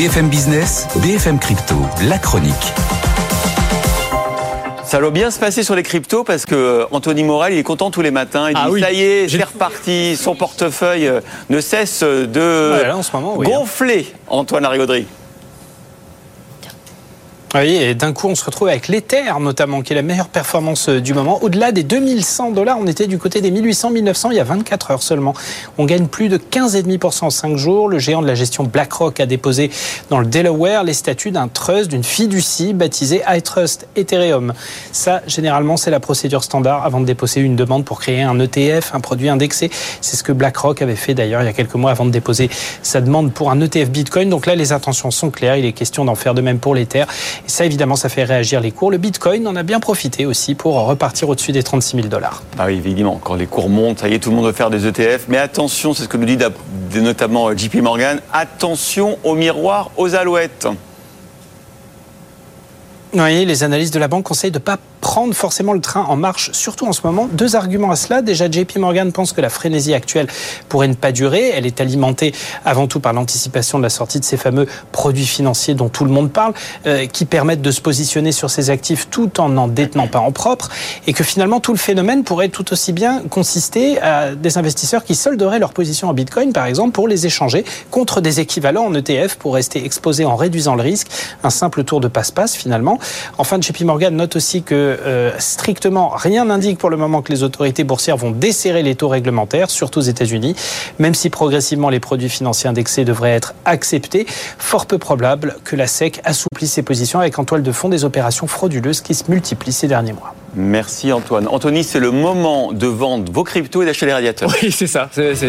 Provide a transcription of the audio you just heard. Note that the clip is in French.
BFM Business, BFM Crypto, la chronique. Ça doit bien se passer sur les cryptos parce que euh, Anthony Morel, il est content tous les matins. Il Ah dit oui. ça y est, c'est reparti. Son portefeuille euh, ne cesse de Ouais, là, en ce moment, oui, hein. gonfler. Antoine Larigauderie. Oui, et d'un coup, on se retrouve avec l'Ether, notamment, qui est la meilleure performance euh, du moment. Au-delà des 2100 dollars, on était du côté des 1800, 1900 il y a 24 heures seulement. On gagne plus de 15,5% en 5 jours. Le géant de la gestion BlackRock a déposé dans le Delaware les statuts d'un trust, d'une fiducie baptisée iTrust Ethereum. Ça, généralement, c'est la procédure standard avant de déposer une demande pour créer un ETF, un produit indexé. C'est ce que BlackRock avait fait d'ailleurs il y a quelques mois avant de déposer sa demande pour un ETF Bitcoin. Donc là, les intentions sont claires. Il est question d'en faire de même pour l'Ether. Et ça, évidemment, ça fait réagir les cours. Le Bitcoin en a bien profité aussi pour repartir au-dessus des 36 000 dollars. Ah oui, évidemment, quand les cours montent, ça y est, tout le monde veut faire des ETF. Mais attention, c'est ce que nous dit notamment euh, JP Morgan, attention au miroir, aux alouettes. Oui, les analystes de la banque conseillent de ne pas prendre forcément le train en marche, surtout en ce moment. Deux arguments à cela. Déjà, JP Morgan pense que la frénésie actuelle pourrait ne pas durer. Elle est alimentée avant tout par l'anticipation de la sortie de ces fameux produits financiers dont tout le monde parle, euh, qui permettent de se positionner sur ces actifs tout en n'en détenant pas en propre, et que finalement tout le phénomène pourrait tout aussi bien consister à des investisseurs qui solderaient leur position en Bitcoin, par exemple, pour les échanger contre des équivalents en ETF pour rester exposés en réduisant le risque. Un simple tour de passe-passe finalement. Enfin, JP Morgan note aussi que euh, strictement rien n'indique pour le moment que les autorités boursières vont desserrer les taux réglementaires, surtout aux États-Unis, même si progressivement les produits financiers indexés devraient être acceptés. Fort peu probable que la SEC assouplisse ses positions avec en toile de fond des opérations frauduleuses qui se multiplient ces derniers mois. Merci Antoine. Anthony, c'est le moment de vendre vos cryptos et d'acheter les radiateurs. Oui, c'est ça. C'est- c'est-